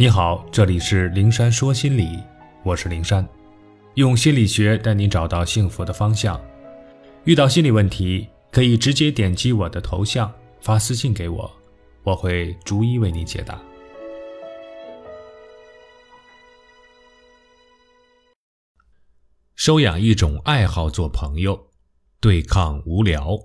你好，这里是灵山说心理，我是灵山，用心理学带你找到幸福的方向。遇到心理问题，可以直接点击我的头像发私信给我，我会逐一为你解答。收养一种爱好做朋友，对抗无聊。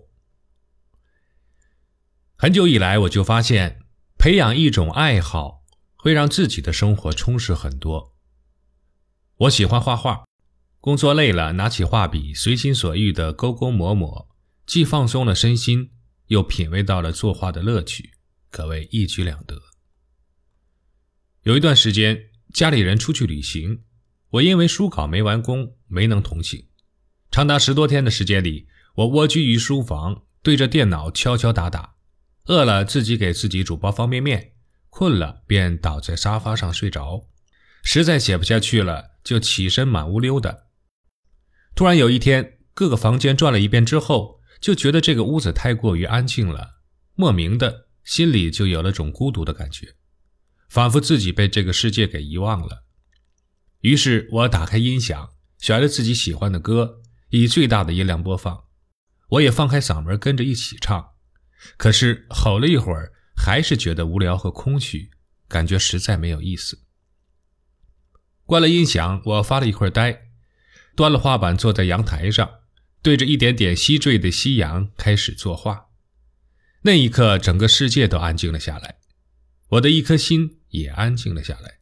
很久以来，我就发现，培养一种爱好。会让自己的生活充实很多。我喜欢画画，工作累了，拿起画笔，随心所欲地勾勾抹抹，既放松了身心，又品味到了作画的乐趣，可谓一举两得。有一段时间，家里人出去旅行，我因为书稿没完工，没能同行。长达十多天的时间里，我蜗居于书房，对着电脑敲敲打打，饿了自己给自己煮包方便面。困了便倒在沙发上睡着，实在写不下去了，就起身满屋溜达。突然有一天，各个房间转了一遍之后，就觉得这个屋子太过于安静了，莫名的心里就有了种孤独的感觉，仿佛自己被这个世界给遗忘了。于是我打开音响，选了自己喜欢的歌，以最大的音量播放，我也放开嗓门跟着一起唱。可是吼了一会儿。还是觉得无聊和空虚，感觉实在没有意思。关了音响，我发了一会儿呆，端了画板，坐在阳台上，对着一点点西坠的夕阳开始作画。那一刻，整个世界都安静了下来，我的一颗心也安静了下来。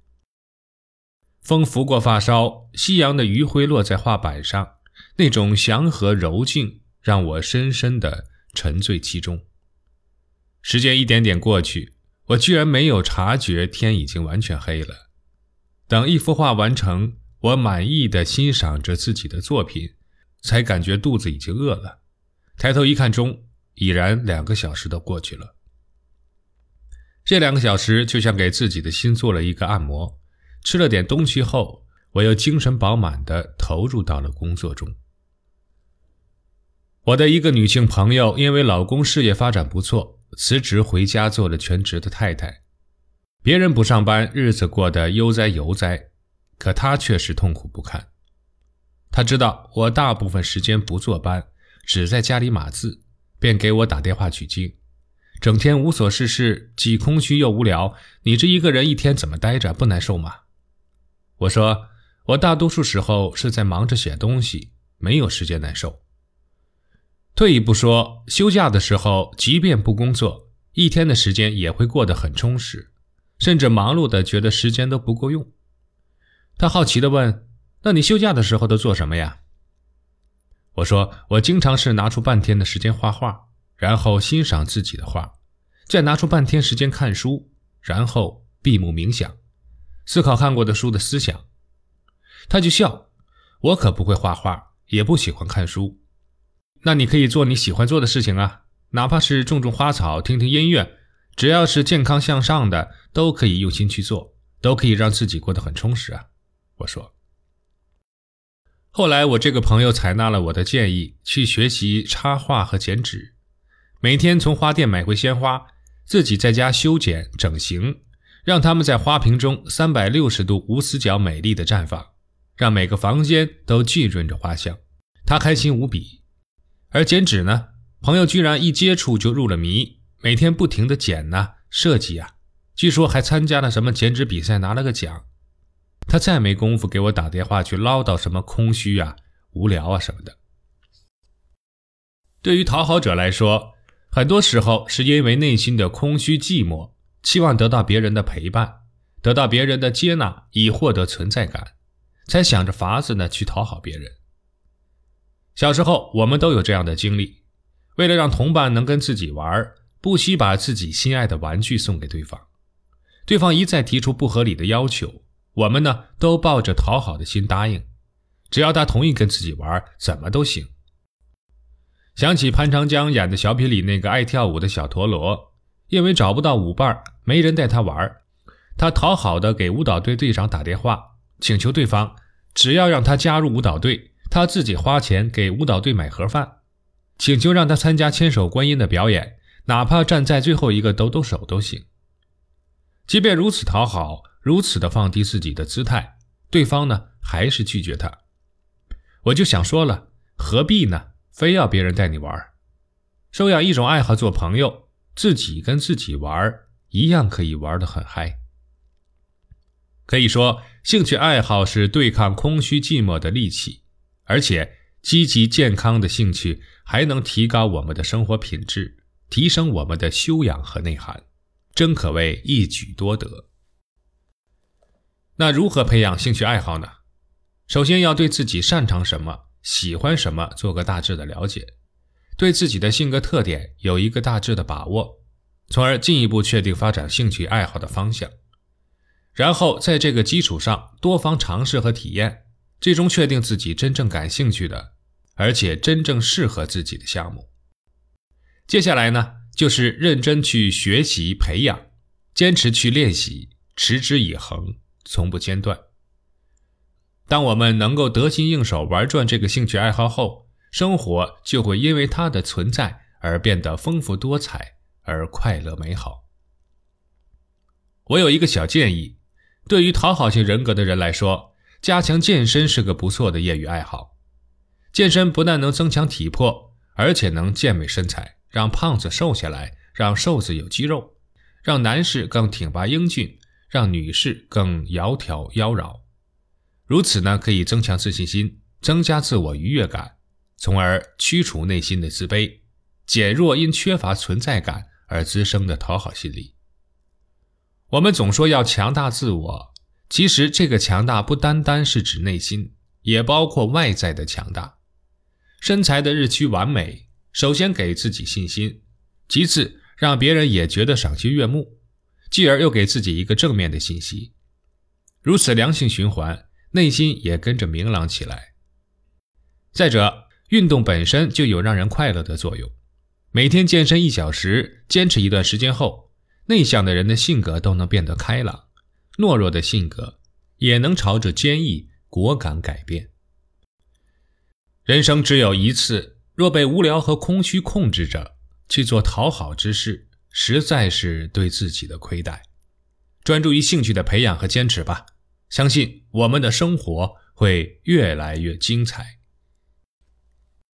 风拂过发梢，夕阳的余晖落在画板上，那种祥和柔静，让我深深的沉醉其中。时间一点点过去，我居然没有察觉天已经完全黑了。等一幅画完成，我满意的欣赏着自己的作品，才感觉肚子已经饿了。抬头一看钟，已然两个小时都过去了。这两个小时就像给自己的心做了一个按摩。吃了点东西后，我又精神饱满的投入到了工作中。我的一个女性朋友因为老公事业发展不错。辞职回家做了全职的太太，别人不上班，日子过得悠哉悠哉，可她却是痛苦不堪。她知道我大部分时间不坐班，只在家里码字，便给我打电话取经，整天无所事事，既空虚又无聊。你这一个人一天怎么待着，不难受吗？我说，我大多数时候是在忙着写东西，没有时间难受。退一步说，休假的时候，即便不工作，一天的时间也会过得很充实，甚至忙碌的觉得时间都不够用。他好奇地问：“那你休假的时候都做什么呀？”我说：“我经常是拿出半天的时间画画，然后欣赏自己的画，再拿出半天时间看书，然后闭目冥想，思考看过的书的思想。”他就笑：“我可不会画画，也不喜欢看书。”那你可以做你喜欢做的事情啊，哪怕是种种花草、听听音乐，只要是健康向上的，都可以用心去做，都可以让自己过得很充实啊。我说。后来我这个朋友采纳了我的建议，去学习插画和剪纸，每天从花店买回鲜花，自己在家修剪整形，让它们在花瓶中三百六十度无死角美丽的绽放，让每个房间都浸润着花香，他开心无比。而剪纸呢，朋友居然一接触就入了迷，每天不停的剪呐，设计啊，据说还参加了什么剪纸比赛，拿了个奖。他再没工夫给我打电话去唠叨什么空虚啊、无聊啊什么的。对于讨好者来说，很多时候是因为内心的空虚寂寞，期望得到别人的陪伴，得到别人的接纳，以获得存在感，才想着法子呢去讨好别人。小时候，我们都有这样的经历：为了让同伴能跟自己玩，不惜把自己心爱的玩具送给对方。对方一再提出不合理的要求，我们呢都抱着讨好的心答应，只要他同意跟自己玩，怎么都行。想起潘长江演的小品里那个爱跳舞的小陀螺，因为找不到舞伴，没人带他玩，他讨好的给舞蹈队队长打电话，请求对方只要让他加入舞蹈队。他自己花钱给舞蹈队买盒饭，请求让他参加千手观音的表演，哪怕站在最后一个抖抖手都行。即便如此讨好，如此的放低自己的姿态，对方呢还是拒绝他。我就想说了，何必呢？非要别人带你玩？收养一种爱好做朋友，自己跟自己玩一样可以玩得很嗨。可以说，兴趣爱好是对抗空虚寂寞的利器，而且积极健康的兴趣还能提高我们的生活品质，提升我们的修养和内涵，真可谓一举多得。那如何培养兴趣爱好呢？首先要对自己擅长什么、喜欢什么做个大致的了解，对自己的性格特点有一个大致的把握，从而进一步确定发展兴趣爱好的方向。然后在这个基础上多方尝试和体验，最终确定自己真正感兴趣的，而且真正适合自己的项目。接下来呢，就是认真去学习培养，坚持去练习，持之以恒，从不间断。当我们能够得心应手玩转这个兴趣爱好后，生活就会因为它的存在而变得丰富多彩而快乐美好。我有一个小建议。对于讨好型人格的人来说，加强健身是个不错的业余爱好。健身不但能增强体魄，而且能健美身材，让胖子瘦下来，让瘦子有肌肉，让男士更挺拔英俊，让女士更窈窕妖娆。如此呢，可以增强自信心，增加自我愉悦感，从而驱除内心的自卑，减弱因缺乏存在感而滋生的讨好心理。我们总说要强大自我，其实这个强大不单单是指内心，也包括外在的强大。身材的日趋完美，首先给自己信心，其次让别人也觉得赏心悦目，继而又给自己一个正面的信息，如此良性循环，内心也跟着明朗起来。再者，运动本身就有让人快乐的作用，每天健身一小时，坚持一段时间后。内向的人的性格都能变得开朗，懦弱的性格也能朝着坚毅果敢改变。人生只有一次，若被无聊和空虚控制着去做讨好之事，实在是对自己的亏待。专注于兴趣的培养和坚持吧，相信我们的生活会越来越精彩。